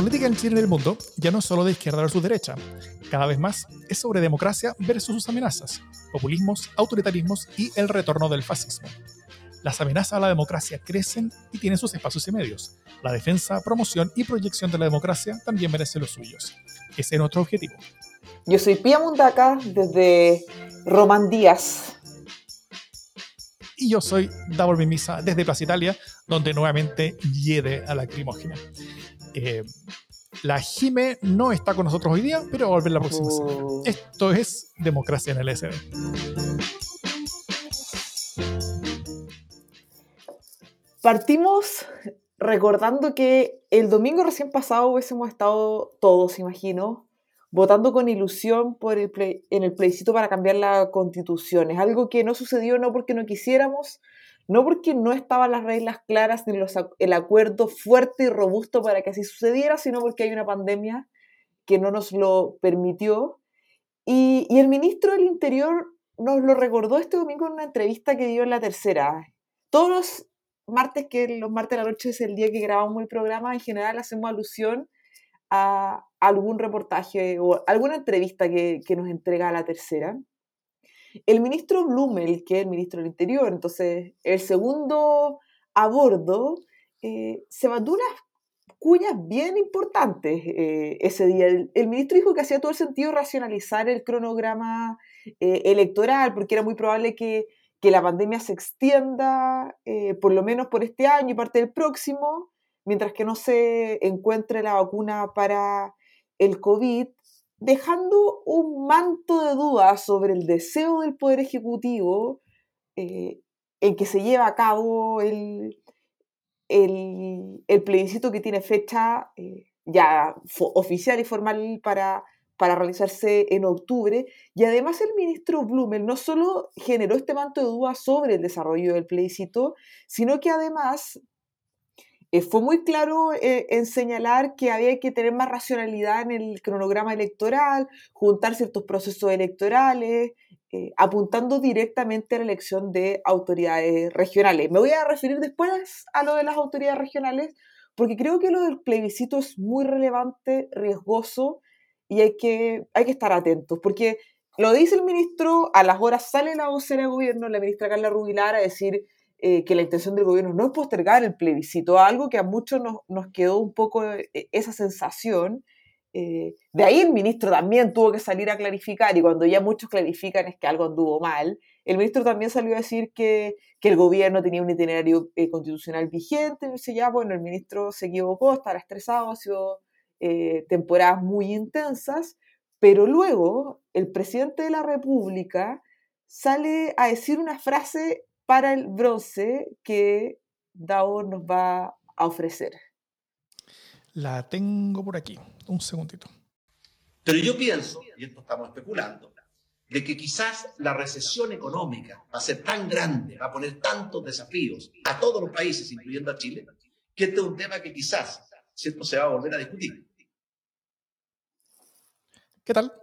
política en Chile y en el mundo ya no es solo de izquierda versus derecha. Cada vez más es sobre democracia versus sus amenazas, populismos, autoritarismos y el retorno del fascismo. Las amenazas a la democracia crecen y tienen sus espacios y medios. La defensa, promoción y proyección de la democracia también merece los suyos. Ese es nuestro objetivo. Yo soy Pia Mundaca desde Romandías. Y yo soy Double Misa desde Plaza Italia, donde nuevamente hiede a la lacrimógena. Eh, la Jime no está con nosotros hoy día, pero va a volver la próxima semana. Oh. Esto es Democracia en el SD. Partimos recordando que el domingo recién pasado hubiésemos estado todos, imagino, votando con ilusión por el en el plebiscito para cambiar la constitución. Es algo que no sucedió no porque no quisiéramos, no porque no estaban las reglas claras ni los el acuerdo fuerte y robusto para que así sucediera, sino porque hay una pandemia que no nos lo permitió. Y, el ministro del Interior nos lo recordó este domingo en una entrevista que dio en la tercera. Todos los martes, que los martes de la noche es el día que grabamos el programa, en general hacemos alusión a algún reportaje o alguna entrevista que nos entrega la tercera. El ministro Blumel, que es el ministro del Interior, entonces el segundo a bordo, eh, se mandó unas cuñas bien importantes eh, ese día. El, ministro dijo que hacía todo el sentido racionalizar el cronograma eh, electoral, porque era muy probable que, que la pandemia se extienda, por lo menos por este año y parte del próximo, mientras que no se encuentre la vacuna para el COVID, dejando un manto de dudas sobre el deseo del Poder Ejecutivo eh, en que se lleva a cabo el, el, plebiscito que tiene fecha eh, ya oficial y formal para, para realizarse en octubre. Y además el ministro Blumel no solo generó este manto de dudas sobre el desarrollo del plebiscito, sino que además eh, fue muy claro eh, en señalar que había que tener más racionalidad en el cronograma electoral, juntar ciertos procesos electorales, eh, apuntando directamente a la elección de autoridades regionales. Me voy a referir después a lo de las autoridades regionales, porque creo que lo del plebiscito es muy relevante, riesgoso, y hay que, hay que estar atentos, porque lo dice el ministro, a las horas sale la vocera de gobierno, la ministra Carla Rubilar, a decir eh, que la intención del gobierno no es postergar el plebiscito, algo que a muchos nos, nos quedó un poco eh, esa sensación. Eh, de ahí el ministro también tuvo que salir a clarificar, y cuando ya muchos clarifican es que algo anduvo mal, el ministro también salió a decir que, que el gobierno tenía un itinerario constitucional vigente, y dice ya, bueno, el ministro se equivocó, estaba estresado, ha sido temporadas muy intensas, pero luego el presidente de la República sale a decir una frase para el bronce que Dao nos va a ofrecer. La tengo por aquí. Un segundito. Pero yo pienso, y esto estamos especulando, de que quizás la recesión económica va a ser tan grande, va a poner tantos desafíos a todos los países, incluyendo a Chile, que este es un tema que quizás, ¿cierto?, se va a volver a discutir. ¿Qué tal?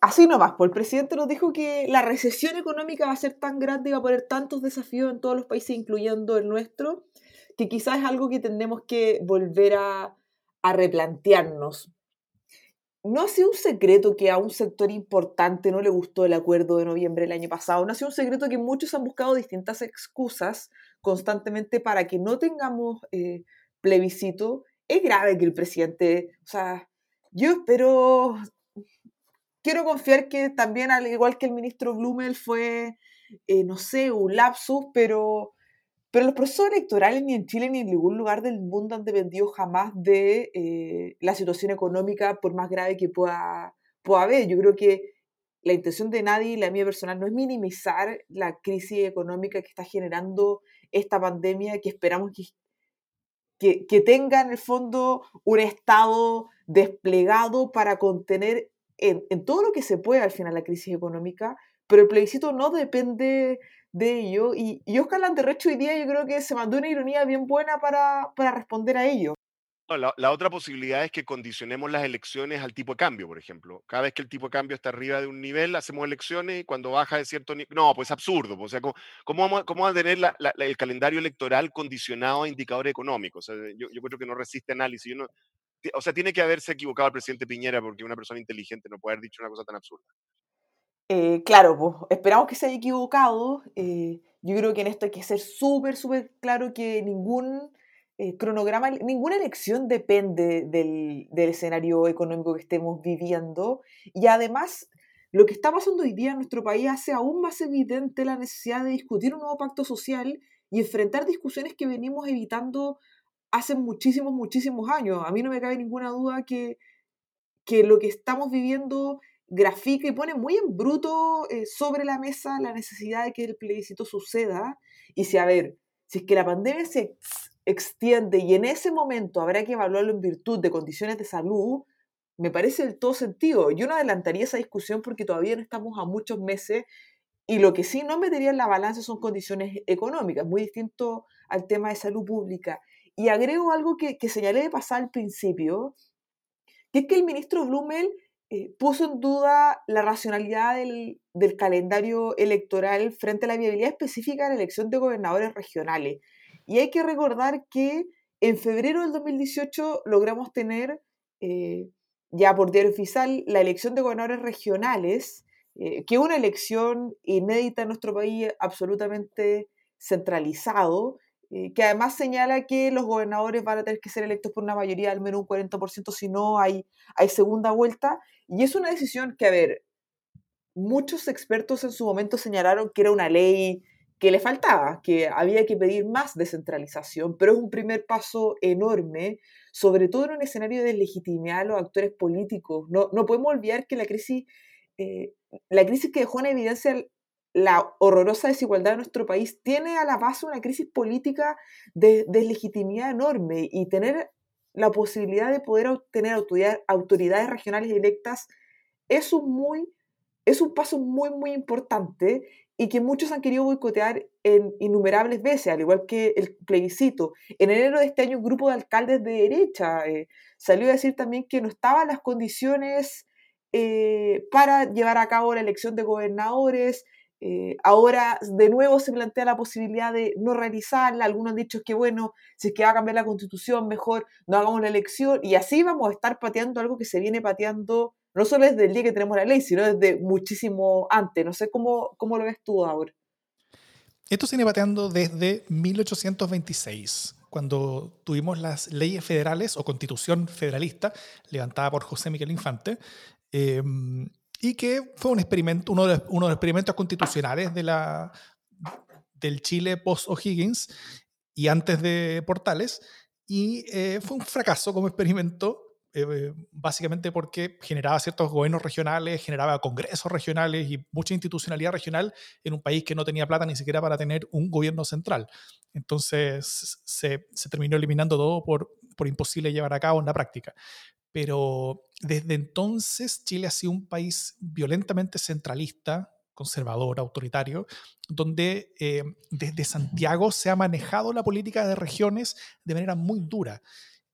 Así nomás, pues el presidente nos dijo que la recesión económica va a ser tan grande y va a poner tantos desafíos en todos los países, incluyendo el nuestro, que quizás es algo que tenemos que volver a, a replantearnos. No ha sido un secreto que a un sector importante no le gustó el acuerdo de noviembre del año pasado. No ha sido un secreto que muchos han buscado distintas excusas constantemente para que no tengamos eh, plebiscito. Es grave que el presidente, o sea, yo espero, quiero confiar que también, al igual que el ministro Blumel, fue, eh, no sé, un lapsus, pero, pero los procesos electorales ni en Chile ni en ningún lugar del mundo han dependido jamás de eh, la situación económica, por más grave que pueda, pueda haber. Yo creo que la intención de nadie, la mía personal, no es minimizar la crisis económica que está generando esta pandemia, que esperamos que, que, que tenga en el fondo un Estado desplegado para contener en, todo lo que se puede al final la crisis económica, pero el plebiscito no depende de ello. Y, y Oscar Lanterrecho hoy día yo creo que se mandó una ironía bien buena para, para responder a ello. No, la, la, otra posibilidad es que condicionemos las elecciones al tipo de cambio, por ejemplo. Cada vez que el tipo de cambio está arriba de un nivel, hacemos elecciones y cuando baja de cierto nivel... No, pues absurdo. O sea, ¿cómo, cómo, vamos, cómo vamos, a tener el calendario electoral condicionado a indicadores económicos? Yo, creo que no resiste análisis. O sea, tiene que haberse equivocado el presidente Piñera porque una persona inteligente no puede haber dicho una cosa tan absurda. Eh, claro, pues esperamos que se haya equivocado. Eh, yo creo que en esto hay que ser súper, súper claro que ningún eh, cronograma, ninguna elección depende del, del, escenario económico que estemos viviendo. Y además, lo que está pasando hoy día en nuestro país hace aún más evidente la necesidad de discutir un nuevo pacto social y enfrentar discusiones que venimos evitando hace muchísimos, muchísimos años. A mí no me cabe ninguna duda que, que lo que estamos viviendo grafica y pone muy en bruto eh, sobre la mesa la necesidad de que el plebiscito suceda. Y si, a ver, si es que la pandemia se extiende y en ese momento habrá que evaluarlo en virtud de condiciones de salud, me parece del todo sentido. Yo no adelantaría esa discusión porque todavía no estamos a muchos meses y lo que sí no metería en la balanza son condiciones económicas, muy distinto al tema de salud pública. Y agrego algo que, señalé de pasar al principio, que es que el ministro Blumel eh, puso en duda la racionalidad del, del, calendario electoral frente a la viabilidad específica de la elección de gobernadores regionales. Y hay que recordar que en febrero del 2018 logramos tener, eh, ya por diario oficial, la elección de gobernadores regionales, eh, que es una elección inédita en nuestro país, absolutamente centralizado, eh, que además señala que los gobernadores van a tener que ser electos por una mayoría al menos un 40%, si no hay, hay segunda vuelta. Y es una decisión que, a ver, muchos expertos en su momento señalaron que era una ley que le faltaba, que había que pedir más descentralización, pero es un primer paso enorme, sobre todo en un escenario de legitimidad a los actores políticos. No, no podemos olvidar que la crisis, eh, la crisis que dejó en evidencia la horrorosa desigualdad de nuestro país tiene a la base una crisis política de, legitimidad enorme y tener la posibilidad de poder obtener autoridades regionales electas es un, muy, es un paso muy, muy importante y que muchos han querido boicotear en innumerables veces, al igual que el plebiscito. En enero de este año un grupo de alcaldes de derecha eh, salió a decir también que no estaban las condiciones eh, para llevar a cabo la elección de gobernadores, eh, ahora de nuevo se plantea la posibilidad de no realizarla. Algunos han dicho que, bueno, si es que va a cambiar la constitución, mejor no hagamos la elección. Y así vamos a estar pateando algo que se viene pateando no solo desde el día que tenemos la ley, sino desde muchísimo antes. No sé cómo, cómo lo ves tú ahora. Esto se viene pateando desde 1826, cuando tuvimos las leyes federales o constitución federalista levantada por José Miguel Infante. Eh, y que fue un experimento, uno de, uno de los experimentos constitucionales de la, del Chile post-O'Higgins y antes de Portales, y eh, fue un fracaso como experimento, eh, básicamente porque generaba ciertos gobiernos regionales, generaba congresos regionales y mucha institucionalidad regional en un país que no tenía plata ni siquiera para tener un gobierno central. Entonces se, se terminó eliminando todo por, por imposible llevar a cabo en la práctica pero desde entonces Chile ha sido un país violentamente centralista, conservador, autoritario, donde eh, desde Santiago se ha manejado la política de regiones de manera muy dura.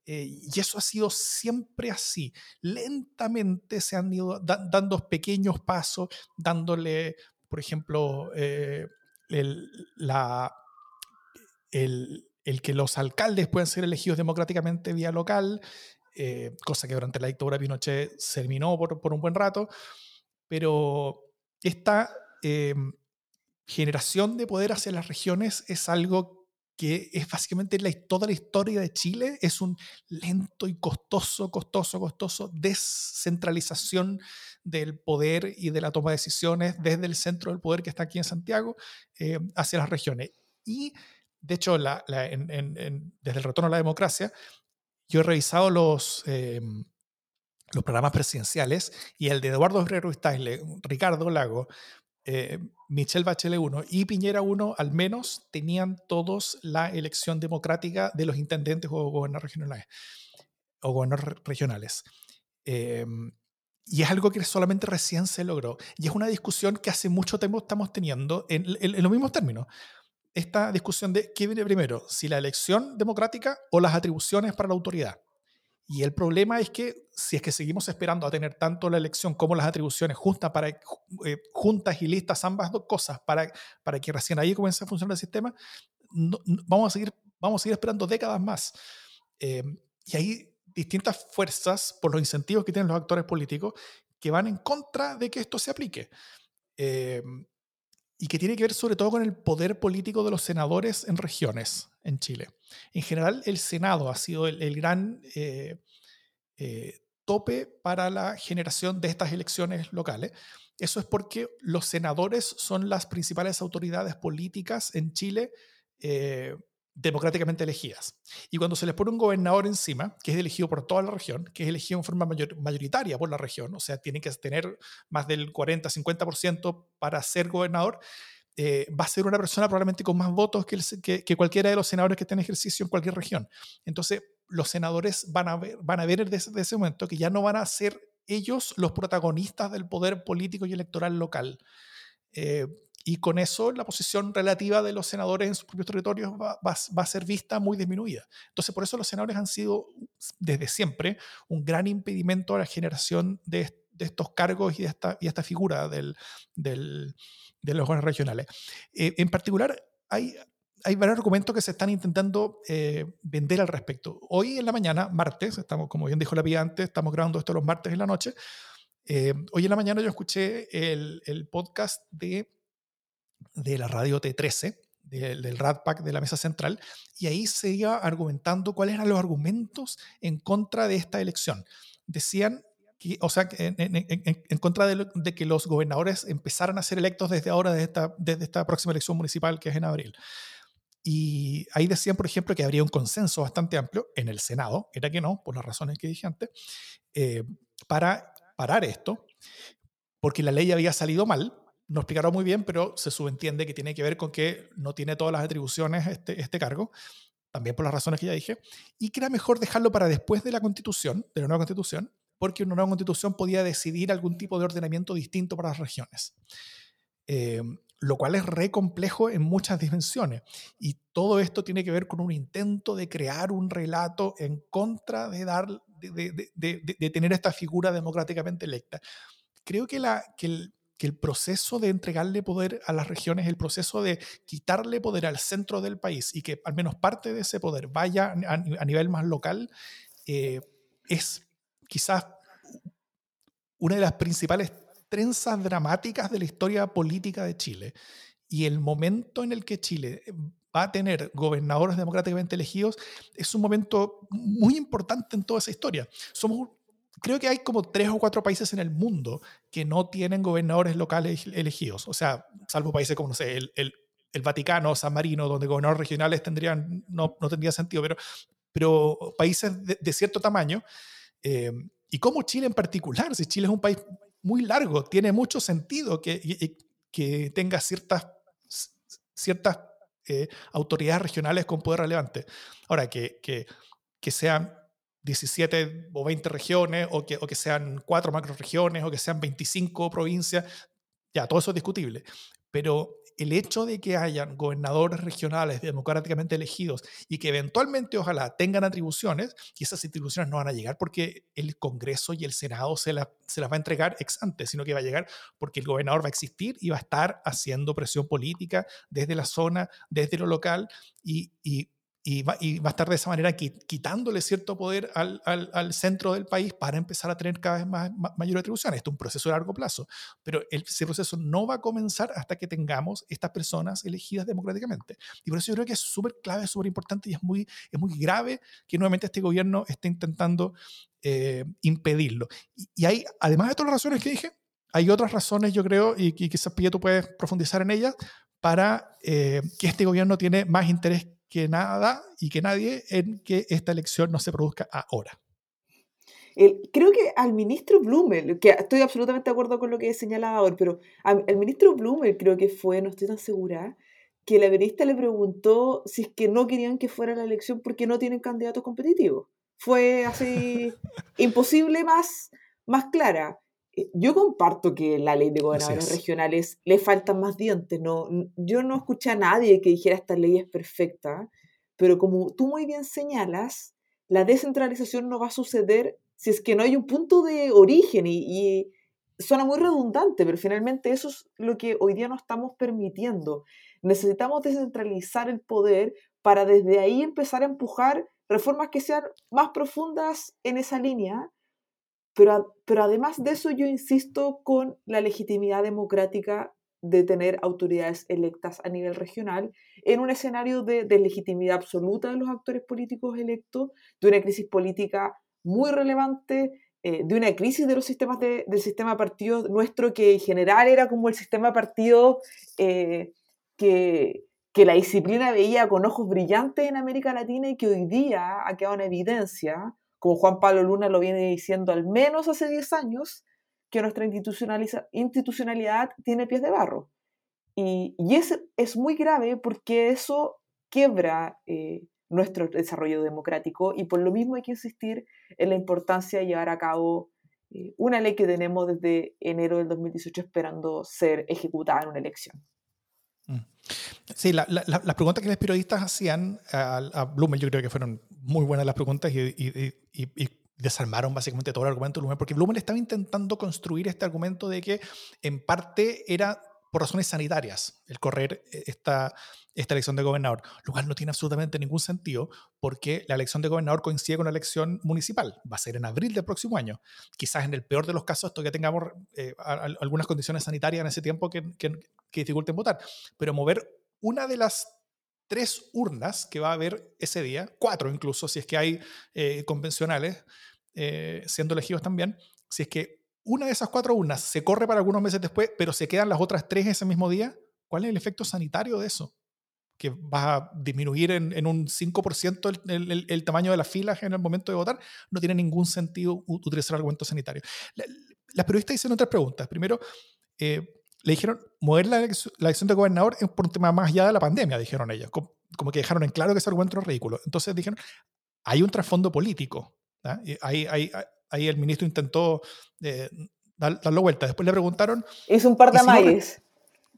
Eh, y eso ha sido siempre así. Lentamente se han ido dando pequeños pasos, dándole, por ejemplo, eh, el, la, el, el, que los alcaldes puedan ser elegidos democráticamente vía local, eh, cosa que durante la dictadura de Pinochet se terminó por, por un buen rato, pero esta em, generación de poder hacia las regiones es algo que es básicamente la, toda la historia de Chile, es un lento y costoso, costoso, costoso descentralización del poder y de la toma de decisiones desde el centro del poder que está aquí en Santiago eh, hacia las regiones. Y de hecho, la, desde el retorno a la democracia, yo he revisado los, em, los programas presidenciales y el de Eduardo Ferrer Ruiz Ricardo Lago, eh, Michelle Bachelet 1 y Piñera 1 al menos tenían todos la elección democrática de los intendentes o gobernadores regionales. O gobernadores regionales. Em, y es algo que solamente recién se logró. Y es una discusión que hace mucho tiempo estamos teniendo en, en los mismos términos esta discusión de qué viene primero, si la elección democrática o las atribuciones para la autoridad. Y el problema es que si es que seguimos esperando a tener tanto la elección como las atribuciones juntas, para, eh, juntas y listas, ambas dos cosas, para, para que recién ahí comience a funcionar el sistema, vamos, a seguir, vamos a seguir esperando décadas más. Eh, y ahí distintas fuerzas por los incentivos que tienen los actores políticos que van en contra de que esto se aplique. Eh, y que tiene que ver sobre todo con el poder político de los senadores en regiones en Chile. En general, el Senado ha sido el, gran eh, eh, tope para la generación de estas elecciones locales. Eso es porque los senadores son las principales autoridades políticas en Chile eh, democráticamente elegidas. Y cuando se les pone un gobernador encima, que es elegido por toda la región, que es elegido en forma mayoritaria por la región, o sea, tiene que tener más del 40-50% para ser gobernador, eh, va a ser una persona probablemente con más votos que, que, cualquiera de los senadores que estén en ejercicio en cualquier región. Entonces, los senadores van a ver, van a ver desde, ese momento que ya no van a ser ellos los protagonistas del poder político y electoral local. Eh, y con eso la posición relativa de los senadores en sus propios territorios va, a ser vista muy disminuida. Entonces, por eso los senadores han sido desde siempre un gran impedimento a la generación de, estos cargos y de esta, y esta figura del, del, de los órganos regionales. Eh, en particular, hay, hay varios argumentos que se están intentando eh, vender al respecto. Hoy en la mañana, martes, estamos, como bien dijo la pía antes, estamos grabando esto los martes en la noche. Eh, hoy en la mañana yo escuché el, el podcast de de la radio T13, del, del de la mesa central, y ahí se iba argumentando cuáles eran los argumentos en contra de esta elección. Decían que, o sea, en, contra de, que los gobernadores empezaran a ser electos desde ahora, desde esta, desde esta próxima elección municipal que es en abril. Y ahí decían, por ejemplo, que habría un consenso bastante amplio en el Senado, era que no, por las razones que dije antes, eh, para parar esto, porque la ley había salido mal, no explicaron muy bien, pero se subentiende que tiene que ver con que no tiene todas las atribuciones este, este cargo, también por las razones que ya dije, y que era mejor dejarlo para después de la constitución, de la nueva constitución, porque una nueva constitución podía decidir algún tipo de ordenamiento distinto para las regiones. Eh, lo cual es re complejo en muchas dimensiones. Y todo esto tiene que ver con un intento de crear un relato en contra de, dar, de, de, tener esta figura democráticamente electa. Creo que, la, que el, el proceso de entregarle poder a las regiones, el proceso de quitarle poder al centro del país y que al menos parte de ese poder vaya a, nivel más local, eh, es quizás una de las principales trenzas dramáticas de la historia política de Chile. Y el momento en el que Chile va a tener gobernadores democráticamente elegidos es un momento muy importante en toda esa historia. Somos creo que hay como tres o cuatro países en el mundo que no tienen gobernadores locales elegidos. O sea, salvo países como, no sé, el, el, el Vaticano, San Marino, donde gobernadores regionales tendrían, no, no tendría sentido, pero, pero países de, cierto tamaño. Eh, y como Chile en particular, si Chile es un país muy largo, tiene mucho sentido que, que tenga ciertas, ciertas eh, autoridades regionales con poder relevante. Ahora, que, que, que sean 17 o 20 regiones, o que, o que sean cuatro macroregiones, o que sean 25 provincias, ya, todo eso es discutible. Pero el hecho de que hayan gobernadores regionales democráticamente elegidos y que eventualmente ojalá tengan atribuciones, y esas atribuciones no van a llegar porque el Congreso y el Senado se, se las va a entregar ex ante, sino que va a llegar porque el gobernador va a existir y va a estar haciendo presión política desde la zona, desde lo local, y, y y va, y va, a estar de esa manera quitándole cierto poder al, al, al, centro del país para empezar a tener cada vez más, mayor atribución. Esto es un proceso de largo plazo, pero ese proceso no va a comenzar hasta que tengamos estas personas elegidas democráticamente. Y por eso yo creo que es súper clave, súper importante y es muy, es muy grave que nuevamente este gobierno esté intentando eh, impedirlo. Y, y, hay, además de todas las razones que dije, hay otras razones, yo creo, y, y quizás Pilla tú puedes profundizar en ellas, para eh, que este gobierno tiene más interés que nada y que nadie en que esta elección no se produzca ahora. creo que al ministro Blumel, que estoy absolutamente de acuerdo con lo que señalaba ahora, pero al, ministro Blumel creo que fue, no estoy tan segura, que la periodista le preguntó si es que no querían que fuera la elección porque no tienen candidatos competitivos. Fue así imposible más, más clara. Eh, yo comparto que la ley de gobernadores regionales le faltan más dientes. No, yo no escuché a nadie que dijera esta ley es perfecta, pero como tú muy bien señalas, la descentralización no va a suceder si es que no hay un punto de origen y, y suena muy redundante, pero finalmente eso es lo que hoy día no estamos permitiendo. Necesitamos descentralizar el poder para desde ahí empezar a empujar reformas que sean más profundas en esa línea, pero, pero además de eso yo insisto con la legitimidad democrática de tener autoridades electas a nivel regional en un escenario de, de legitimidad absoluta de los actores políticos electos, de una crisis política muy relevante, eh, de una crisis de los sistemas de, del sistema partido nuestro, que en general era como el sistema partido eh, que, que la disciplina veía con ojos brillantes en América Latina y que hoy día ha quedado en evidencia, como Juan Pablo Luna lo viene diciendo al menos hace 10 años, que nuestra institucionalidad tiene pies de barro. Y, y es, es, muy grave porque eso quiebra eh, nuestro desarrollo democrático y por lo mismo hay que insistir en la importancia de llevar a cabo eh, una ley que tenemos desde enero del 2018 esperando ser ejecutada en una elección. Sí, la, la, las preguntas que los periodistas hacían a, a Blumen yo creo que fueron muy buenas las preguntas y, y desarmaron básicamente todo el argumento de Blumen, porque Blumen estaba intentando construir este argumento de que en parte era por razones sanitarias el correr eh, esta, esta elección de gobernador, lo cual no tiene absolutamente ningún sentido porque la elección de gobernador coincide con la elección municipal, va a ser en abril del próximo año. Quizás en el peor de los casos esto que tengamos eh, algunas condiciones sanitarias en ese tiempo que, que, dificulten votar, pero mover una de las tres urnas que va a haber ese día, cuatro incluso, si es que hay eh, convencionales, siendo elegidos también, si es que una de esas cuatro urnas se corre para algunos meses después, pero se quedan las otras tres ese mismo día, ¿cuál es el efecto sanitario de eso? Que va a disminuir en, en un 5% el, el, el, tamaño de las filas en el momento de votar, no tiene ningún sentido utilizar argumentos sanitarios. La, las periodistas hicieron otras preguntas. Primero, eh, le dijeron, mover la, elección, de gobernador es por un tema más allá de la pandemia, dijeron ellos. Como, como que dejaron en claro que ese argumento era ridículo. Entonces dijeron, hay un trasfondo político. Ahí, ahí, ahí, el ministro intentó eh, dar, darlo vuelta. Después le preguntaron... Hizo un par de. Si no,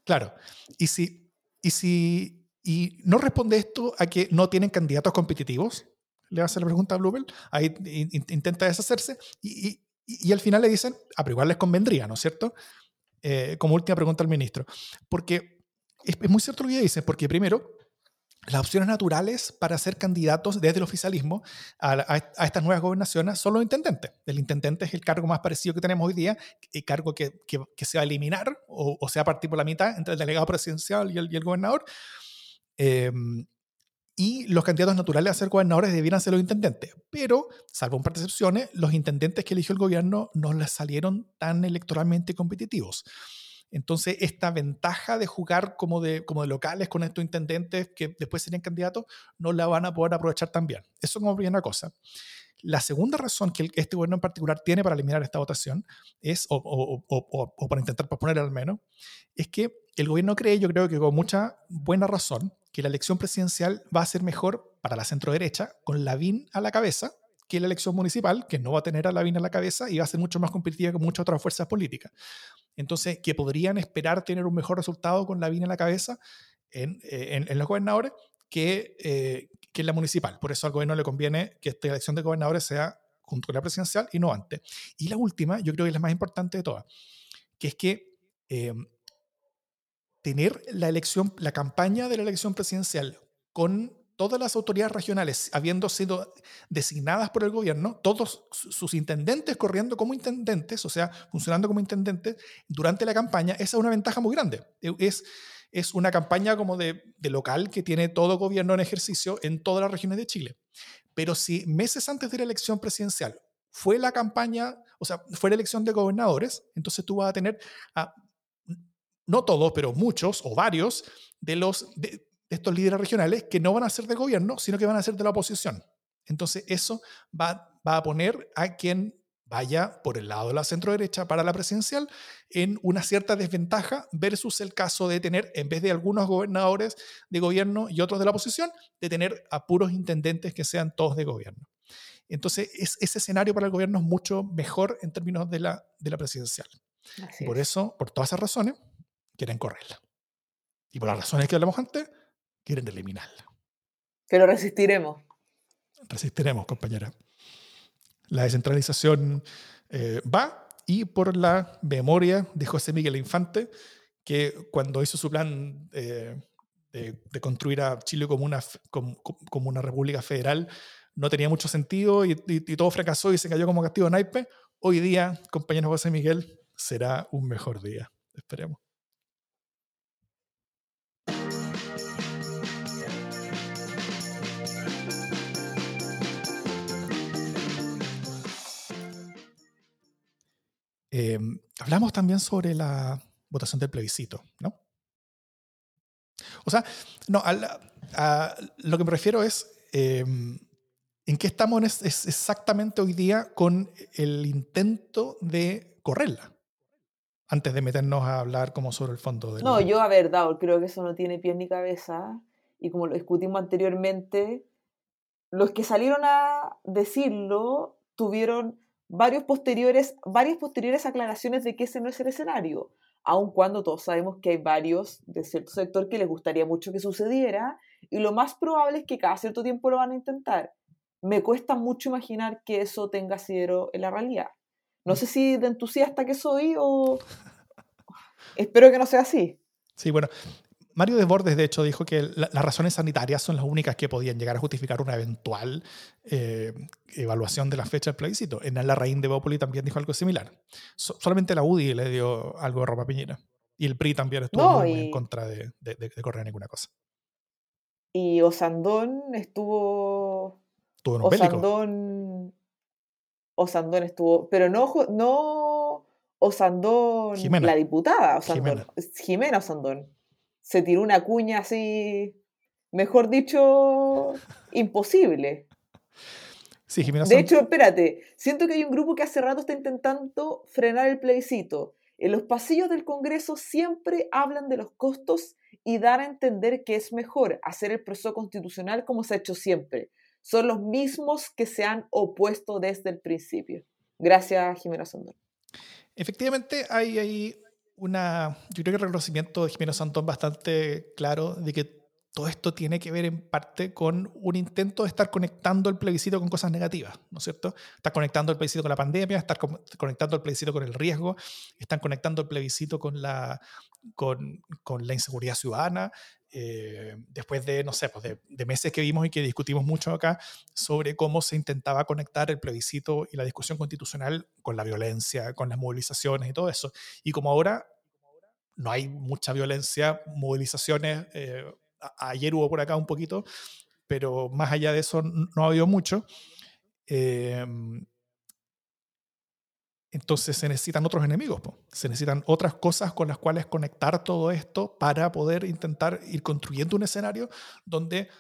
claro. Y si, y si y no responde esto a que no tienen candidatos competitivos, le hace la pregunta a Bluebell, ahí intenta deshacerse y, y, y, al final le dicen, a pero igual les convendría, ¿no es cierto? Eh, como última pregunta al ministro. Porque es, es muy cierto lo que dice, porque primero, las opciones naturales para ser candidatos desde el oficialismo a, a, a, estas nuevas gobernaciones son los intendentes. El intendente es el cargo más parecido que tenemos hoy día, el cargo que, que, que se va a eliminar o, o, se va a partir por la mitad entre el delegado presidencial y el, y el gobernador. Eh, y los candidatos naturales a ser gobernadores debieran ser los intendentes. Pero, salvo un par de excepciones, los intendentes que eligió el gobierno no les salieron tan electoralmente competitivos. Entonces, esta ventaja de jugar como de, locales con estos intendentes que después serían candidatos, no la van a poder aprovechar tan bien. Eso como primera cosa. La segunda razón que este gobierno en particular tiene para eliminar esta votación es, o, o, o, o para intentar posponer al menos, es que el gobierno cree, yo creo que con mucha buena razón, que la elección presidencial va a ser mejor para la centro-derecha con Lavín a la cabeza que la elección municipal, que no va a tener a Lavín a la cabeza y va a ser mucho más competitiva que muchas otras fuerzas políticas. Entonces, que podrían esperar tener un mejor resultado con Lavín a la cabeza en, en, en los gobernadores que, eh, que en la municipal. Por eso al gobierno le conviene que esta elección de gobernadores sea junto con la presidencial y no antes. Y la última, yo creo que es la más importante de todas, que es que eh, tener la elección, la campaña de la elección presidencial con todas las autoridades regionales habiendo sido designadas por el gobierno, todos sus intendentes corriendo como intendentes, o sea, funcionando como intendentes durante la campaña, esa es una ventaja muy grande. E, es, es una campaña como de, de local que tiene todo gobierno en ejercicio en todas las regiones de Chile. Pero si meses antes de la elección presidencial fue la campaña, o sea, fue la elección de gobernadores, entonces tú vas a tener a no todos, pero muchos o varios de, los, de, estos líderes regionales que no van a ser del gobierno, sino que van a ser de la oposición. Entonces eso va, va a poner a quien vaya por el lado de la centro derecha para la presidencial en una cierta desventaja versus el caso de tener, en vez de algunos gobernadores de gobierno y otros de la oposición, de tener a puros intendentes que sean todos de gobierno. Entonces, es, ese escenario para el gobierno es mucho mejor en términos de la, de la presidencial. por eso, por todas esas razones, quieren correrla. Y por las razones que hablamos antes, quieren eliminarla. Pero resistiremos. Resistiremos, compañera. La descentralización eh, va y por la memoria de José Miguel Infante, que cuando hizo su plan eh, de, de, construir a Chile como una, como, como una república federal, no tenía mucho sentido y, todo fracasó y se cayó como castigo naipe. Hoy día, compañero José Miguel, será un mejor día. Esperemos. Em, hablamos también sobre la votación del plebiscito, ¿no? O sea, no, a, lo que me refiero es em, en qué estamos es exactamente hoy día con el intento de correrla. Antes de meternos a hablar como sobre el fondo del... No, yo a ver, creo que eso no tiene pie ni cabeza. Y como lo discutimos anteriormente, los que salieron a decirlo tuvieron varios posteriores, varias posteriores aclaraciones de que ese no es el escenario, aun cuando todos sabemos que hay varios de cierto sector que les gustaría mucho que sucediera, y lo más probable es que cada cierto tiempo lo van a intentar. Me cuesta mucho imaginar que eso tenga asidero en la realidad. No sé si de entusiasta que soy o... Espero que no sea así. Sí, bueno, Mario Desbordes, de hecho, dijo que las razones sanitarias son las únicas que podían llegar a justificar una eventual eh, evaluación de la fecha del plebiscito. En la Raín de Bópoli también dijo algo similar. solamente la UDI le dio algo de ropa piñera. Y el PRI también estuvo en contra de, correr ninguna cosa. Y Osandón estuvo. Estuvo en Osandón. Osandón estuvo. Pero no, no Osandón, la diputada. Osandón, Jimena Osandón se tiró una cuña así, mejor dicho, imposible. Sí, de hecho, espérate, siento que hay un grupo que hace rato está intentando frenar el plebiscito. En los pasillos del Congreso siempre hablan de los costos y dar a entender que es mejor hacer el proceso constitucional como se ha hecho siempre. Son los mismos que se han opuesto desde el principio. Gracias, Jimena Sondor. Efectivamente, hay, hay una, yo creo que el reconocimiento de Jimeno Santón bastante claro de que todo esto tiene que ver en parte con un intento de estar conectando el plebiscito con cosas negativas, ¿no es cierto? Están conectando el plebiscito con la pandemia, estar conectando el plebiscito con el riesgo, están conectando el plebiscito con la, con, con la inseguridad ciudadana, eh, después de, no sé, pues de, de, meses que vimos y que discutimos mucho acá sobre cómo se intentaba conectar el plebiscito y la discusión constitucional con la violencia, con las movilizaciones y todo eso. Y como ahora no hay mucha violencia, movilizaciones, eh, ayer hubo por acá un poquito, pero más allá de eso no ha habido mucho. Eh, entonces se necesitan otros enemigos, se necesitan otras cosas con las cuales conectar todo esto para poder intentar ir construyendo un escenario donde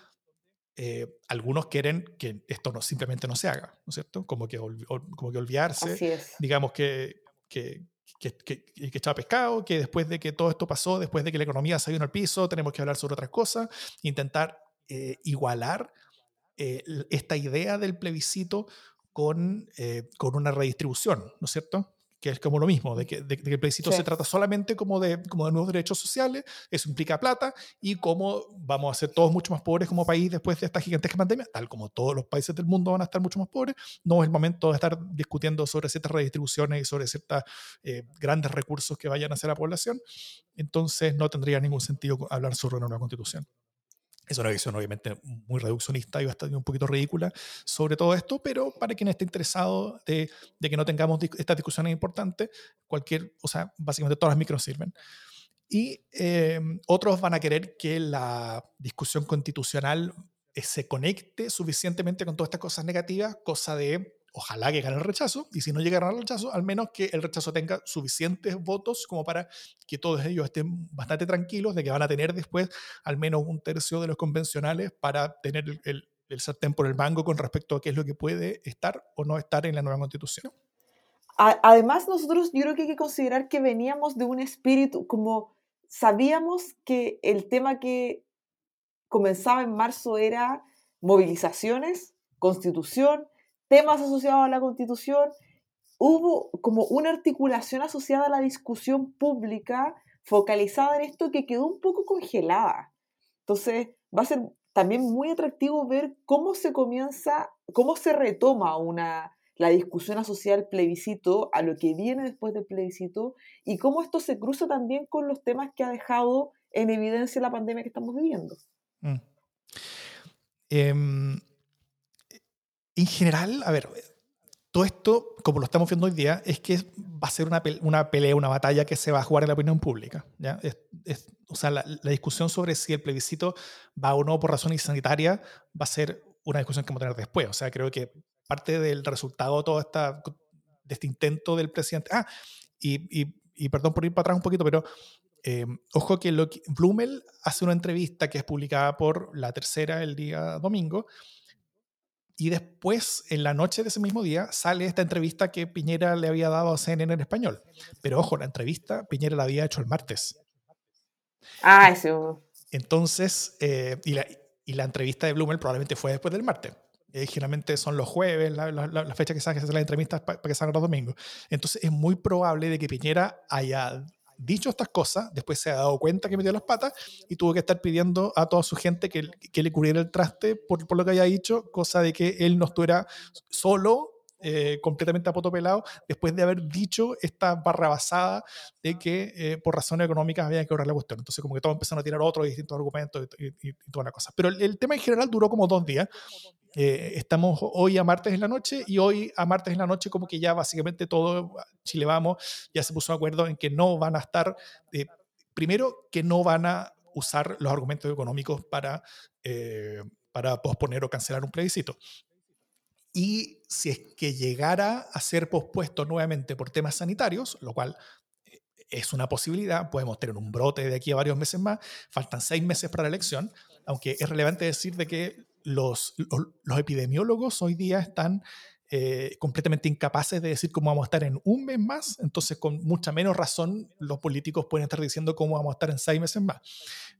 eh, algunos quieren que esto no, simplemente no se haga, ¿no es cierto? Como que, como que olvidarse, digamos que, que, que, que, que pescado, que después de que todo esto pasó, después de que la economía se vino al piso, tenemos que hablar sobre otras cosas, intentar eh, igualar eh, esta idea del plebiscito con, eh, con una redistribución, ¿no es cierto? que es como lo mismo, de que, de, que el plebiscito se trata solamente como de, como de nuevos derechos sociales, eso implica plata, y cómo vamos a ser todos mucho más pobres como país después de esta gigantesca pandemia, tal como todos los países del mundo van a estar mucho más pobres, no es el momento de estar discutiendo sobre ciertas redistribuciones y sobre ciertos eh, grandes recursos que vayan hacia la población, entonces no tendría ningún sentido hablar sobre una nueva constitución. Es una visión obviamente muy reduccionista y bastante un poquito ridícula sobre todo esto, pero para quien esté interesado de, de que no tengamos estas discusiones importantes, cualquier, o sea, básicamente todas las micros sirven. Y eh, otros van a querer que la discusión constitucional eh, se conecte suficientemente con todas estas cosas negativas, cosa de ojalá que gane el rechazo, y si no llega a ganar el rechazo, al menos que el rechazo tenga suficientes votos como para que todos ellos estén bastante tranquilos de que van a tener después al menos un tercio de los convencionales para tener el, el, sartén por el mango con respecto a qué es lo que puede estar o no estar en la nueva constitución. Además, nosotros yo creo que hay que considerar que veníamos de un espíritu, como sabíamos que el tema que comenzaba en marzo era movilizaciones, constitución, temas asociados a la constitución, hubo como una articulación asociada a la discusión pública focalizada en esto que quedó un poco congelada. Entonces, va a ser también muy atractivo ver cómo se comienza, cómo se retoma una, la discusión asociada al plebiscito, a lo que viene después del plebiscito, y cómo esto se cruza también con los temas que ha dejado en evidencia la pandemia que estamos viviendo. Mm. Em, en general, a ver, todo esto, como lo estamos viendo hoy día, es que va a ser una, pelea, una batalla que se va a jugar en la opinión pública. ¿ya? Es, o sea, la, discusión sobre si el plebiscito va o no por razones sanitarias va a ser una discusión que vamos a tener después. O sea, creo que parte del resultado todo esta, de este intento del presidente... Ah, y, y, y perdón por ir para atrás un poquito, pero eh, ojo que, lo que Blumel hace una entrevista que es publicada por La Tercera el día domingo, y después, en la noche de ese mismo día, sale esta entrevista que Piñera le había dado a CNN en español. Pero ojo, la entrevista Piñera la había hecho el martes. Ah, eso. Entonces, eh, y, la, y, la, entrevista de Blumel probablemente fue después del martes. Eh, generalmente son los jueves, la, la, fecha que se hacen las entrevistas para que salgan los domingos. Entonces, es muy probable de que Piñera haya dicho estas cosas, después se ha dado cuenta que metió las patas y tuvo que estar pidiendo a toda su gente que, que le cubriera el traste por, por, lo que haya dicho, cosa de que él no estuviera solo, eh, completamente a poto pelado, después de haber dicho esta barra basada de que eh, por razones económicas había que cobrar la cuestión. Entonces, como que todos empezaron a tirar otros distintos argumentos y, y, y toda la cosa. Pero el, tema en general duró como dos días eh, estamos hoy a martes en la noche y hoy a martes en la noche como que ya básicamente todo Chile Vamos ya se puso de acuerdo en que no van a estar, eh, primero que no van a usar los argumentos económicos para, eh, para posponer o cancelar un plebiscito. Y si es que llegara a ser pospuesto nuevamente por temas sanitarios, lo cual es una posibilidad, podemos tener un brote de aquí a varios meses más, faltan seis meses para la elección, aunque es relevante decir de que los, epidemiólogos hoy día están eh, completamente incapaces de decir cómo vamos a estar en un mes más, entonces con mucha menos razón los políticos pueden estar diciendo cómo vamos a estar en seis meses más.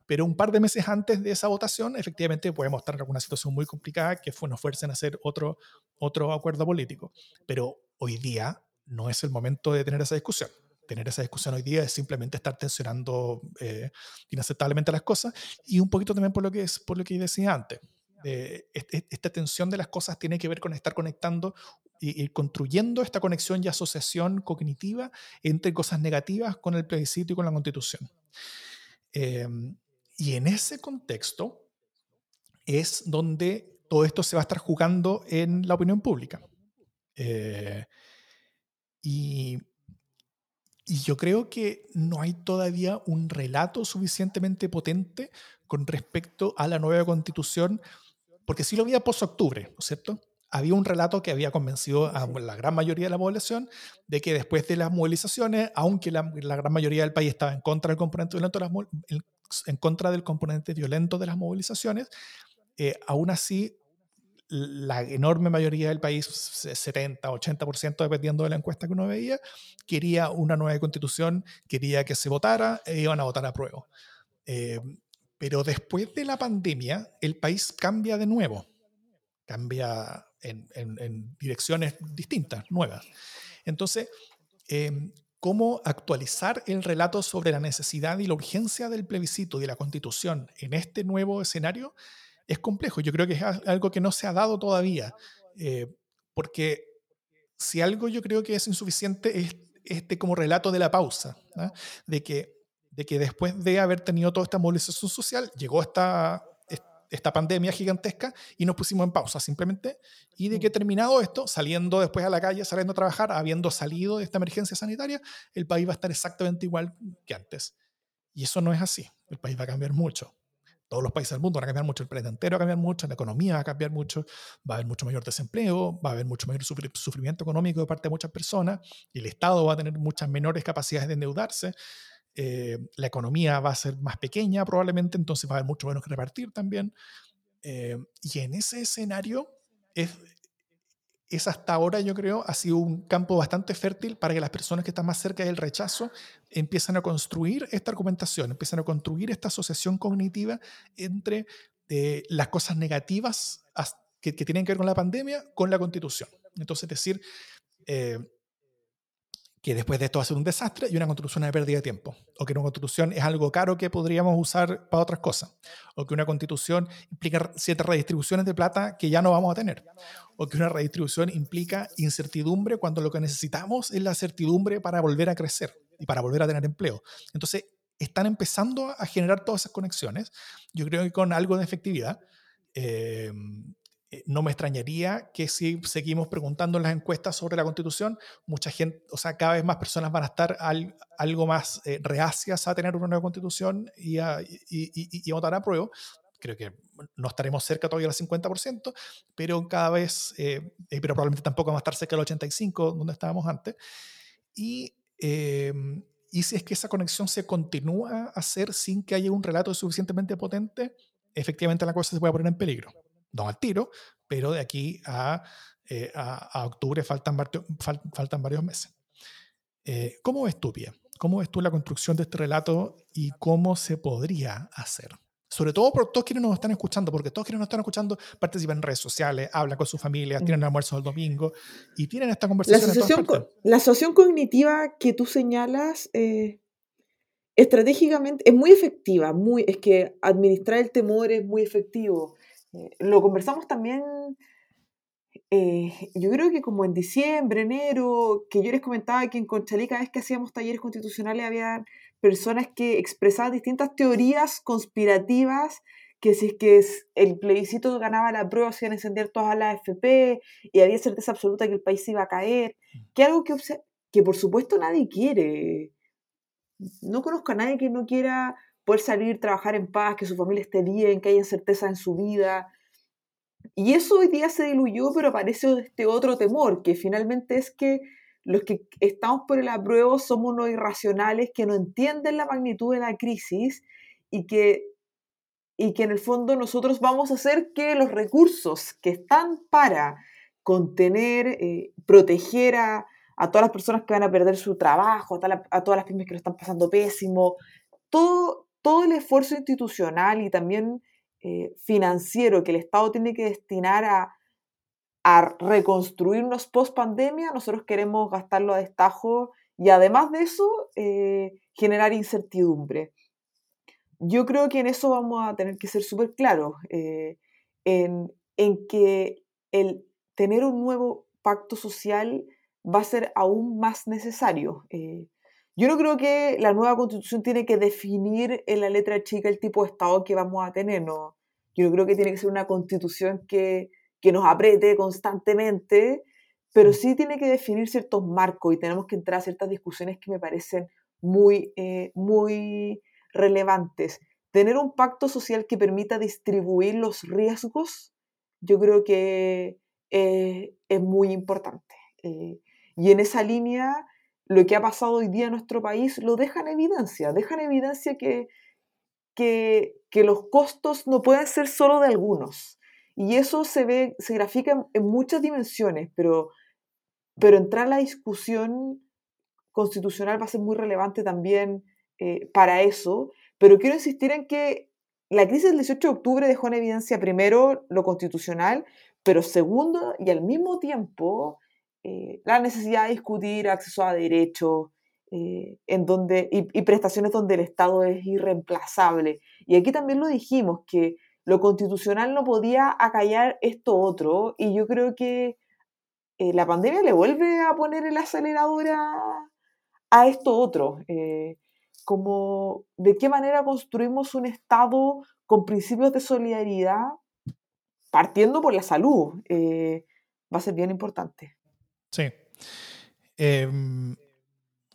Pero un par de meses antes de esa votación, efectivamente podemos estar en alguna situación muy complicada que nos fuercen a hacer otro, otro acuerdo político. Pero hoy día no es el momento de tener esa discusión tener esa discusión hoy día es simplemente estar tensionando eh, inaceptablemente las cosas y un poquito también por lo que, es, por lo que decía antes esta tensión de las cosas tiene que ver con estar conectando y, construyendo esta conexión y asociación cognitiva entre cosas negativas con el plebiscito y con la constitución. Em, y en ese contexto es donde todo esto se va a estar jugando en la opinión pública. Eh, y, y yo creo que no hay todavía un relato suficientemente potente con respecto a la nueva constitución porque sí lo había post-octubre, ¿no es cierto? Había un relato que había convencido a la gran mayoría de la población de que después de las movilizaciones, aunque la, gran mayoría del país estaba en contra del componente violento de las, en contra del componente violento de las movilizaciones, eh, aún así la enorme mayoría del país, 70, 80%, dependiendo de la encuesta que uno veía, quería una nueva constitución, quería que se votara e iban a votar a prueba. Eh, pero después de la pandemia, el país cambia de nuevo, cambia en, direcciones distintas, nuevas. Entonces, em, ¿cómo actualizar el relato sobre la necesidad y la urgencia del plebiscito y de la constitución en este nuevo escenario? Es complejo. Yo creo que es algo que no se ha dado todavía, eh, porque si algo yo creo que es insuficiente es este como relato de la pausa, de que de que después de haber tenido toda esta movilización social, llegó esta, esta pandemia gigantesca y nos pusimos en pausa simplemente. Y de que terminado esto, saliendo después a la calle, saliendo a trabajar, habiendo salido de esta emergencia sanitaria, el país va a estar exactamente igual que antes. Y eso no es así. El país va a cambiar mucho. Todos los países del mundo van a cambiar mucho, el planeta entero va a cambiar mucho, la economía va a cambiar mucho, va a haber mucho mayor desempleo, va a haber mucho mayor sufrimiento económico de parte de muchas personas, y el Estado va a tener muchas menores capacidades de endeudarse. Eh, la economía va a ser más pequeña probablemente, entonces va a haber mucho menos que repartir también. Eh, y en ese escenario es, es hasta ahora, yo creo, ha sido un campo bastante fértil para que las personas que están más cerca del rechazo empiezan a construir esta argumentación, empiezan a construir esta asociación cognitiva entre eh, las cosas negativas que, que, tienen que ver con la pandemia con la constitución. Entonces, es decir, que después de esto va a ser un desastre y una constitución de pérdida de tiempo. O que una constitución es algo caro que podríamos usar para otras cosas. O que una constitución implica ciertas redistribuciones de plata que ya no vamos a tener. O que una redistribución implica incertidumbre cuando lo que necesitamos es la certidumbre para volver a crecer y para volver a tener empleo. Entonces, están empezando a generar todas esas conexiones. Yo creo que con algo de efectividad. Eh, Eh, no me extrañaría que si seguimos preguntando en las encuestas sobre la constitución, mucha gente, o sea, cada vez más personas van a estar algo más eh, reacias a tener una nueva constitución y a, y, votar a prueba. Creo que no estaremos cerca todavía del 50%, pero cada vez, eh, pero probablemente tampoco vamos a estar cerca del 85%, donde estábamos antes. Y, em, y si es que esa conexión se continúa a hacer sin que haya un relato suficientemente potente, efectivamente la cosa se puede poner en peligro no al tiro, pero de aquí a, eh, a, octubre faltan, faltan varios meses. Eh, ¿Cómo ves tú, Pia? ¿Cómo ves tú la construcción de este relato y cómo se podría hacer? Sobre todo por todos quienes nos están escuchando, porque todos quienes nos están escuchando participan en redes sociales, hablan con sus familias, tienen almuerzos el domingo y tienen esta conversación. La asociación, la asociación cognitiva que tú señalas eh, estratégicamente es muy efectiva, muy, es que administrar el temor es muy efectivo. Eh, lo conversamos también, eh, yo creo que como en diciembre, enero, que yo les comentaba que en Conchalí cada vez que hacíamos talleres constitucionales había personas que expresaban distintas teorías conspirativas que si es que el plebiscito ganaba la prueba se iban a encender todas las FP y había certeza absoluta que el país iba a caer, mm. que algo que, que por supuesto nadie quiere. No conozco a nadie que no quiera poder salir, trabajar en paz, que su familia esté bien, que haya certeza en su vida. Y eso hoy día se diluyó, pero apareció este otro temor, que finalmente es que los que estamos por el apruebo somos unos irracionales que no entienden la magnitud de la crisis y que, y que en el fondo nosotros vamos a hacer que los recursos que están para contener, eh, proteger a, a, todas las personas que van a perder su trabajo, a, a todas las pymes que lo están pasando pésimo, todo, todo el esfuerzo institucional y también eh, financiero que el Estado tiene que destinar a, reconstruirnos post pandemia, nosotros queremos gastarlo a destajo y además de eso, eh, generar incertidumbre. Yo creo que en eso vamos a tener que ser súper claros, eh, en, en, que el tener un nuevo pacto social va a ser aún más necesario. Yo no creo que la nueva constitución tiene que definir en la letra chica el tipo de Estado que vamos a tener, no. Yo no creo que tiene que ser una constitución que, que nos apriete constantemente, pero sí tiene que definir ciertos marcos y tenemos que entrar a ciertas discusiones que me parecen muy, eh, muy relevantes. Tener un pacto social que permita distribuir los riesgos, yo creo que eh, es muy importante. Eh, y en esa línea, lo que ha pasado hoy día en nuestro país lo deja en evidencia, deja en evidencia que, que, los costos no pueden ser solo de algunos. Y eso se ve, se grafica en, muchas dimensiones, pero, pero entrar a la discusión constitucional va a ser muy relevante también eh, para eso. Pero quiero insistir en que la crisis del 18 de octubre dejó en evidencia primero lo constitucional, pero segundo y al mismo tiempo eh, la necesidad de discutir acceso a derechos eh, y, prestaciones donde el Estado es irreemplazable. Y aquí también lo dijimos, que lo constitucional no podía acallar esto otro, y yo creo que eh, la pandemia le vuelve a poner el acelerador a, esto otro. como de qué manera construimos un Estado con principios de solidaridad, partiendo por la salud, va a ser bien importante. Sí. Em,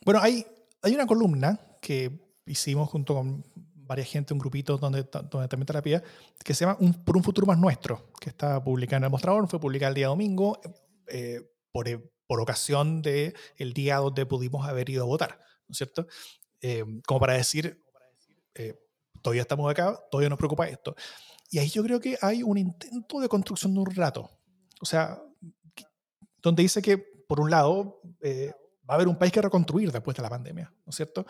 bueno, hay, hay una columna que hicimos junto con varias gente, un grupito donde, donde también terapia, que se llama Por un futuro más nuestro, que está publicada en el mostrador, fue publicada el día domingo eh, por, eh, por, ocasión del el día donde pudimos haber ido a votar, ¿no es cierto? Em, como para decir, eh, todavía estamos acá, todavía nos preocupa esto. Y ahí yo creo que hay un intento de construcción de un rato. O sea, donde dice que, por un lado, eh, va a haber un país que reconstruir después de la pandemia, ¿no es cierto?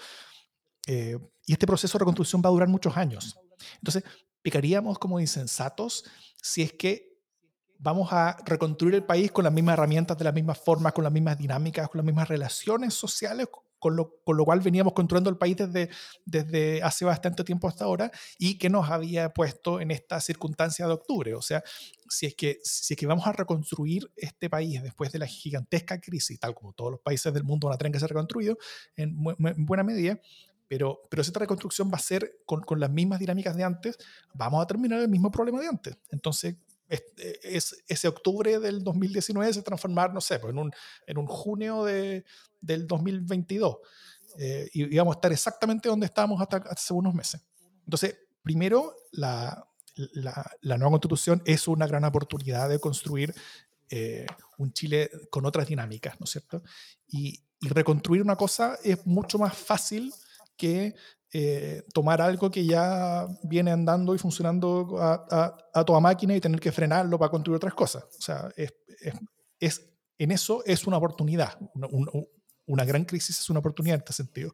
Eh, y este proceso de reconstrucción va a durar muchos años. Entonces, picaríamos como insensatos si es que vamos a reconstruir el país con las mismas herramientas, de las mismas formas, con las mismas dinámicas, con las mismas relaciones sociales, con lo, con lo, cual veníamos construyendo el país desde, desde hace bastante tiempo hasta ahora y que nos había puesto en esta circunstancia de octubre. O sea, si es que, si es que vamos a reconstruir este país después de la gigantesca crisis, tal como todos los países del mundo van a tener que ser reconstruidos en, en buena medida, pero, pero esta reconstrucción va a ser con, con, las mismas dinámicas de antes, vamos a terminar el mismo problema de antes. Entonces, es, ese octubre del 2019 se transformar, no sé, pues en, un, en un junio de, del 2022. Eh, y íbamos a estar exactamente donde estábamos hasta, hace unos meses. Entonces, primero, la, la, nueva constitución es una gran oportunidad de construir eh, un Chile con otras dinámicas, ¿no es cierto? Y, y, reconstruir una cosa es mucho más fácil que eh, tomar algo que ya viene andando y funcionando a, a, toda máquina y tener que frenarlo para construir otras cosas. O sea, es, es, en eso es una oportunidad. Una, una, gran crisis es una oportunidad en este sentido.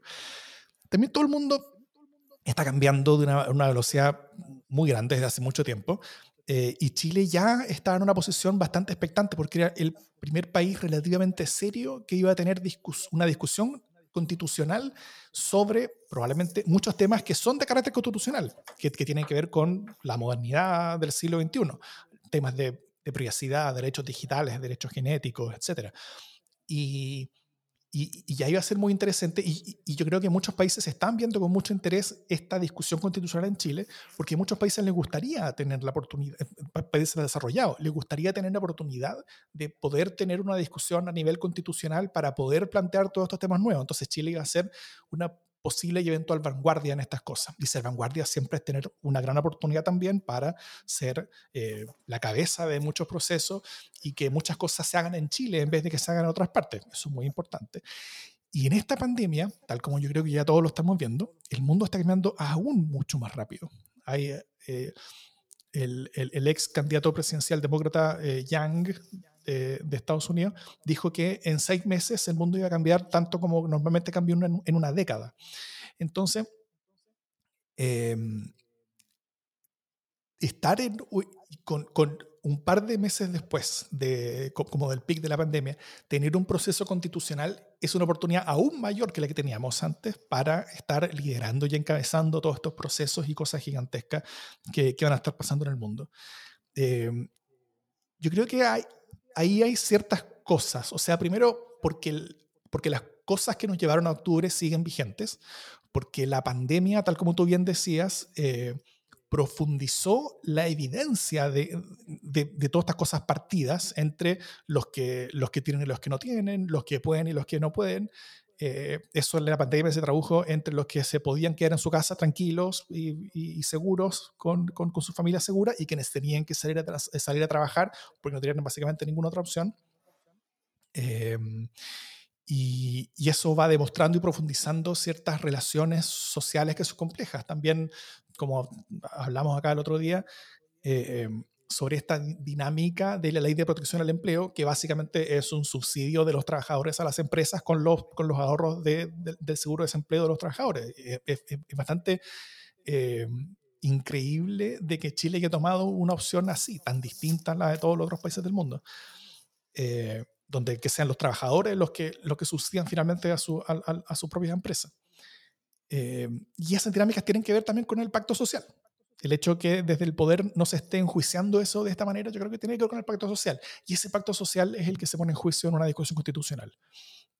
También todo el mundo está cambiando de una, una velocidad muy grande desde hace mucho tiempo. Eh, y Chile ya está en una posición bastante expectante porque era el primer país relativamente serio que iba a tener discus una discusión constitucional sobre probablemente muchos temas que son de carácter constitucional, que, tienen que ver con la modernidad del siglo XXI, temas de, de privacidad, derechos digitales, derechos genéticos, etc. Y, y, y, ahí va a ser muy interesante y, y, yo creo que muchos países están viendo con mucho interés esta discusión constitucional en Chile, porque a muchos países les gustaría tener la oportunidad, eh, países desarrollados, les gustaría tener la oportunidad de poder tener una discusión a nivel constitucional para poder plantear todos estos temas nuevos. Entonces Chile iba a ser una posible y eventual vanguardia en estas cosas. Y ser vanguardia siempre es tener una gran oportunidad también para ser eh, la cabeza de muchos procesos y que muchas cosas se hagan en Chile en vez de que se hagan en otras partes. Eso es muy importante. Y en esta pandemia, tal como yo creo que ya todos lo estamos viendo, el mundo está cambiando aún mucho más rápido. Hay, eh, el, el, ex candidato presidencial demócrata eh, Yang de, Estados Unidos dijo que en seis meses el mundo iba a cambiar tanto como normalmente cambió en, una década. Entonces, em, estar en, con, con, un par de meses después de, como del pic de la pandemia, tener un proceso constitucional es una oportunidad aún mayor que la que teníamos antes para estar liderando y encabezando todos estos procesos y cosas gigantescas que, que van a estar pasando en el mundo. Em, yo creo que hay, ahí hay ciertas cosas. O sea, primero, porque, porque las cosas que nos llevaron a octubre siguen vigentes, porque la pandemia, tal como tú bien decías, eh, profundizó la evidencia de, de, de, todas estas cosas partidas entre los que, los que tienen y los que no tienen, los que pueden y los que no pueden, eh, eso en la pandemia se tradujo entre los que se podían quedar en su casa tranquilos y, seguros, con, su familia segura, y quienes tenían que salir a, a trabajar porque no tenían básicamente ninguna otra opción. Em, y, y, eso va demostrando y profundizando ciertas relaciones sociales que son complejas. También, como hablamos acá el otro día, eh, em, sobre esta dinámica de la ley de protección al empleo, que básicamente es un subsidio de los trabajadores a las empresas con los, con los ahorros de, del seguro de desempleo de los trabajadores. Es, es, bastante eh, increíble de que Chile haya tomado una opción así, tan distinta a la de todos los otros países del mundo. Eh, donde que sean los trabajadores los que, los que subsidian finalmente a su, a, a, su propia empresa. Eh, y esas dinámicas tienen que ver también con el pacto social el hecho que desde el poder no se esté enjuiciando eso de esta manera, yo creo que tiene que ver con el pacto social. Y ese pacto social es el que se pone en juicio en una discusión constitucional.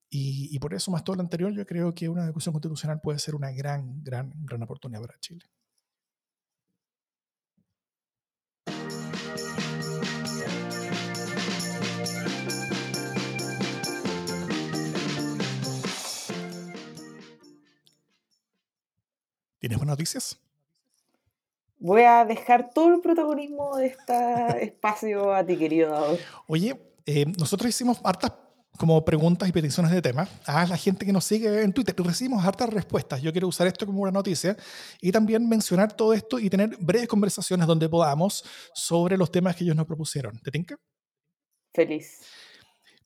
Y, por eso, más todo lo anterior, yo creo que una discusión constitucional puede ser una gran, gran, gran oportunidad para Chile. ¿Tienes buenas noticias? Voy a dejar todo el protagonismo de este espacio a ti, querido Dado. Oye, eh, nosotros hicimos hartas como preguntas y peticiones de temas a la gente que nos sigue en Twitter recibimos hartas respuestas. Yo quiero usar esto como una noticia y también mencionar todo esto y tener breves conversaciones donde podamos sobre los temas que ellos nos propusieron. ¿Te tinca? Feliz.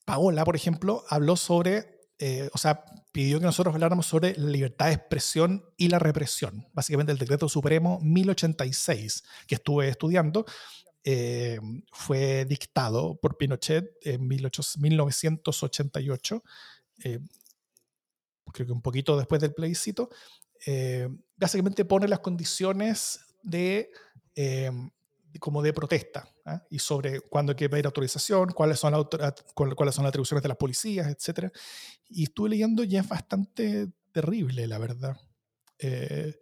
Paola, por ejemplo, habló sobre eh, o sea, pidió que nosotros habláramos sobre la libertad de expresión y la represión. Básicamente el decreto supremo 1086 que estuve estudiando eh, fue dictado por Pinochet en 1988, eh, creo que un poquito después del plebiscito. básicamente pone las condiciones de como de protesta ¿ah? y sobre cuándo hay que pedir autorización, cuáles son, cuáles son las atribuciones de las policías, etc. Y estuve leyendo y es bastante terrible, la verdad. Eh,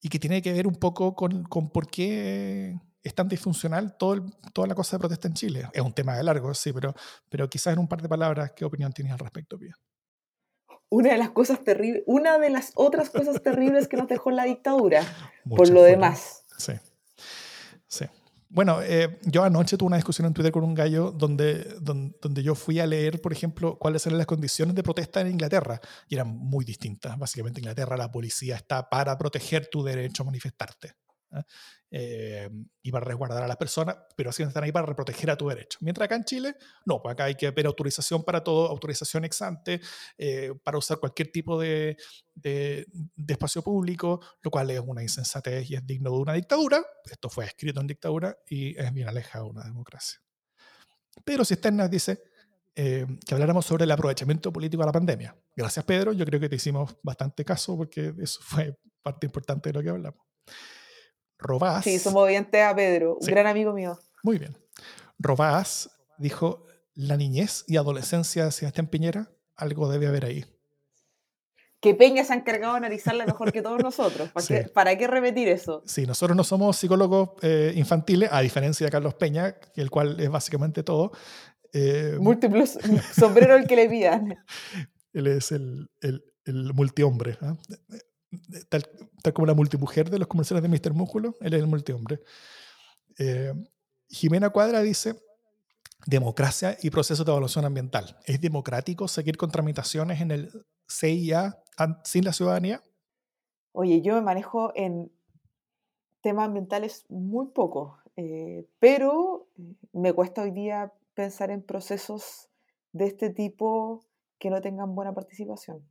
y que tiene que ver un poco con, con por qué es tan disfuncional todo el- toda la cosa de protesta en Chile? Es un tema de largo, sí, pero, pero quizás en un par de palabras, ¿qué opinión tienes al respecto, Pía? Una de las cosas terribles, una de las otras cosas terribles que nos dejó la dictadura, por lo fueron. demás. Sí. Sí. Bueno, eh, yo anoche tuve una discusión en Twitter con un gallo donde, don- donde, yo fui a leer, por ejemplo, cuáles eran las condiciones de protesta en Inglaterra y eran muy distintas. Básicamente en Inglaterra la policía está para proteger tu derecho a manifestarte ¿ah? Eh, y para resguardar a las personas, pero sí están ahí para proteger a tu derecho. Mientras acá en Chile, no, pues acá hay que pedir autorización para todo, autorización ex ante, eh, para usar cualquier tipo de, de, de espacio público, lo cual es una insensatez y es digno de una dictadura. Esto fue escrito en dictadura y es bien alejado de una democracia. Pedro Cisternas dice eh, que habláramos sobre el aprovechamiento político de la pandemia. Gracias, Pedro. Yo creo que te hicimos bastante caso porque eso fue parte importante de lo que hablamos. Robás. Sí, somos oyentes a Pedro, un Sí. gran amigo mío. Muy bien. Robás dijo, la niñez y adolescencia de Sebastián Piñera, algo debe haber ahí. Que Peña se ha encargado de analizarla mejor que todos nosotros. ¿Para, Sí. qué, ¿Para qué repetir eso? Sí, nosotros no somos psicólogos eh, infantiles, a diferencia de Carlos Peña, el cual es básicamente todo. Eh, Múltiplos sombrero el que le pidan. él es el, el, el multihombre. ¿ah? Tal, tal como la multimujer de los comerciales de Mr. Músculo, él es el multihombre. Eh, Jimena Cuadra dice, democracia y procesos de evaluación ambiental. ¿Es democrático seguir con tramitaciones en el CIA sin la ciudadanía? Oye, yo me manejo en temas ambientales muy poco, eh, pero eh, me cuesta hoy día pensar en procesos de este tipo que no tengan buena participación.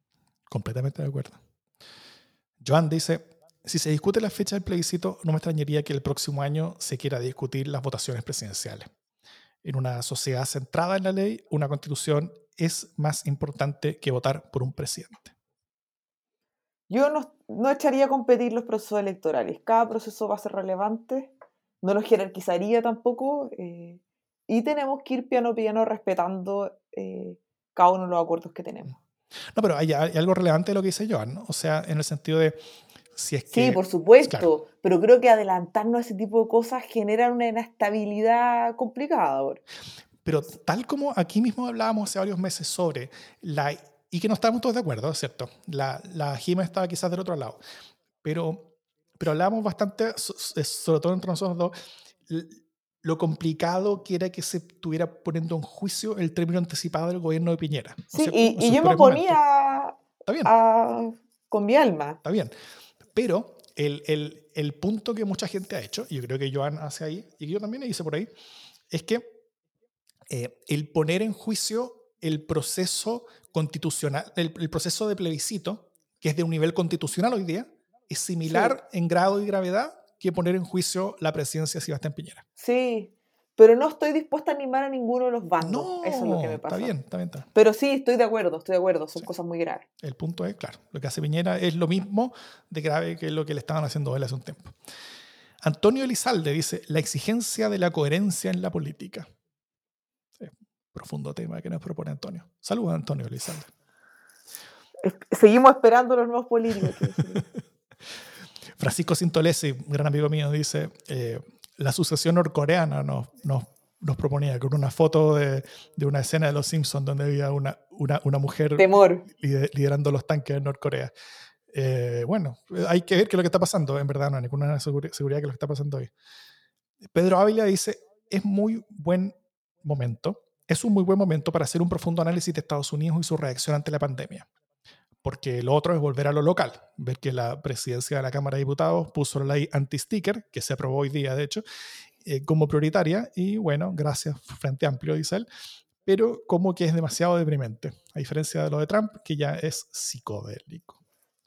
Completamente de acuerdo. Joan dice, si se discute la fecha del plebiscito, no me extrañaría que el próximo año se quiera discutir las votaciones presidenciales. En una sociedad centrada en la ley, una constitución es más importante que votar por un presidente. Yo no, no echaría a competir los procesos electorales. Cada proceso va a ser relevante, no los jerarquizaría tampoco, eh, y tenemos que ir piano piano respetando eh, cada uno de los acuerdos que tenemos. No, pero hay, hay algo relevante de lo que dice Joan, ¿no? O sea, en el sentido de si es que... Sí, por supuesto, claro. pero creo que adelantarnos a ese tipo de cosas genera una inestabilidad complicada. ahora. Pero tal como aquí mismo hablábamos hace varios meses sobre la... Y que no estábamos todos de acuerdo, ¿cierto? La, la Jima estaba quizás del otro lado. Pero, pero hablábamos bastante, so- so- sobre todo entre nosotros dos, lo complicado que era que se estuviera poniendo en juicio el término anticipado del gobierno de Piñera. ¿no es Sí, y, y yo me oponía Está bien. a- con mi alma. Está bien. Pero el, el, el punto que mucha gente ha hecho, y yo creo que Joan hace ahí, y que yo también hice por ahí, es que eh, el poner en juicio el proceso constitucional, el, el proceso de plebiscito, que es de un nivel constitucional hoy día, es similar en grado y gravedad que poner en juicio la presidencia de Sebastián Piñera. Sí, pero no estoy dispuesta a animar a ninguno de los bandos. No, Eso es lo que me pasa. está bien, está bien, está bien. Pero sí, estoy de acuerdo, estoy de acuerdo. Son Sí. cosas muy graves. El punto es, claro, lo que hace Piñera es lo mismo de grave que lo que le estaban haciendo a él hace un tiempo. Antonio Elizalde dice, la exigencia de la coherencia en la política. Sí, profundo tema que nos propone Antonio. Saludos, Antonio Elizalde. Seguimos esperando los nuevos políticos. Francisco Sintolesi, gran amigo mío, dice, eh, la sucesión norcoreana nos, nos, nos proponía con una foto de, de una escena de Los Simpsons donde había una, una, una mujer Temor. liderando los tanques en Norcorea. Eh, bueno, hay que ver qué es lo que está pasando. En verdad, no hay ninguna seguri- seguridad que lo que está pasando hoy. Pedro Ávila dice: es muy buen momento, es un muy buen momento para hacer un profundo análisis de Estados Unidos y su reacción ante la pandemia. Porque lo otro es volver a lo local, ver que la presidencia de la Cámara de Diputados puso la ley anti-sticker, que se aprobó hoy día, de hecho, eh, como prioritaria, y bueno, gracias, Frente Amplio, dice él, pero como que es demasiado deprimente, a diferencia de lo de Trump, que ya es psicodélico.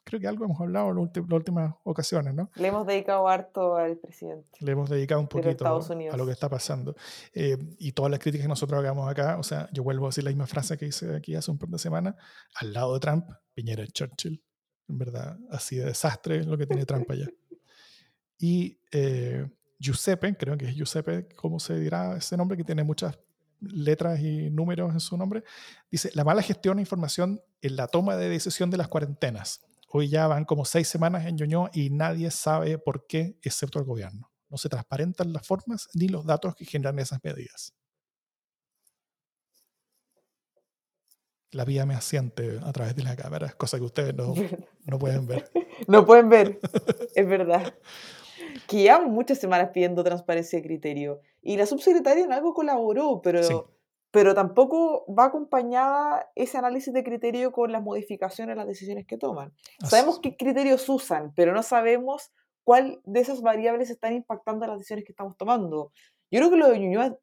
Creo que algo hemos hablado en las últimas ocasiones, ¿no? Le hemos dedicado harto al presidente. Le hemos dedicado un poquito a lo que está pasando. Eh, y todas las críticas que nosotros hagamos acá, o sea, yo vuelvo a decir la misma frase que hice aquí hace un par de semanas, al lado de Trump, Piñera y Churchill. En verdad, así de desastre es lo que tiene Trump allá. Y eh, Giuseppe, creo que es Giuseppe, ¿cómo se dirá ese nombre? Que tiene muchas letras y números en su nombre. Dice, la mala gestión de información en la toma de decisión de las cuarentenas. Hoy ya van como seis semanas en Ñuñoa y nadie sabe por qué, excepto el gobierno. no se transparentan las formas ni los datos que generan esas medidas. La vía me asiente a través de la cámara, cosa que ustedes no, no pueden ver. No pueden ver, es verdad. Que llevamos muchas semanas pidiendo transparencia de criterio. Y la subsecretaria en algo colaboró, pero, Sí. Pero tampoco va acompañada ese análisis de criterio con las modificaciones las decisiones que toman. Así Sabemos qué criterios usan, pero no sabemos cuál de esas variables están impactando las decisiones que estamos tomando. Yo creo que lo de Ñuñoa es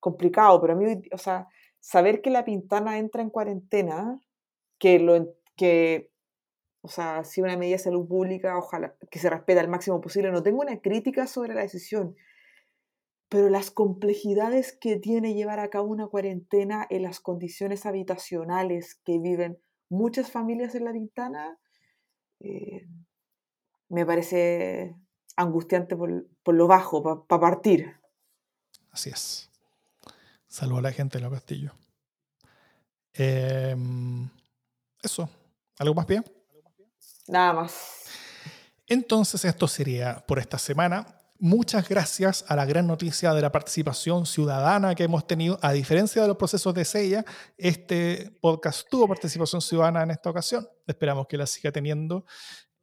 complicado, pero a mí, o sea, saber que la Pintana entra en cuarentena, que lo que, o sea, si una medida de salud pública, ojalá que se respete al máximo posible. No tengo una crítica sobre la decisión, pero las complejidades que tiene llevar a cabo una cuarentena en las condiciones habitacionales que viven muchas familias en la Pintana, eh, me parece angustiante por, por lo bajo, para partir. Así es. Saludo a la gente de los castillos. Em, eso. ¿Algo más bien? Nada más. Entonces esto sería por esta semana. Muchas gracias a la gran noticia de la participación ciudadana que hemos tenido. A diferencia de los procesos de sella, este podcast tuvo participación ciudadana en esta ocasión. Esperamos que la siga teniendo.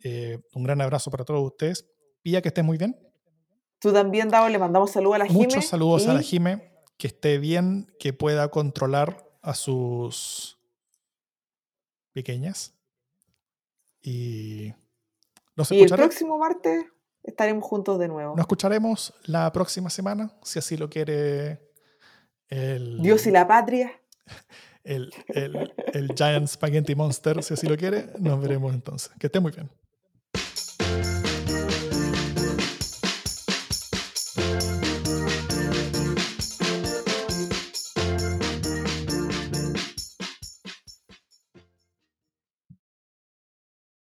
Eh, un gran abrazo para todos ustedes. Pilla, que estés muy bien. Tú también, Davo, le mandamos saludos a la Jime. Muchos saludos a la y- Jime. Que esté bien, que pueda controlar a sus pequeñas. Y nos Y el próximo martes estaremos juntos de nuevo. Nos escucharemos la próxima semana, si así lo quiere el, Dios y la patria. el, el, el Giant Spaghetti Monster, si así lo quiere. Nos veremos entonces. Que esté muy bien.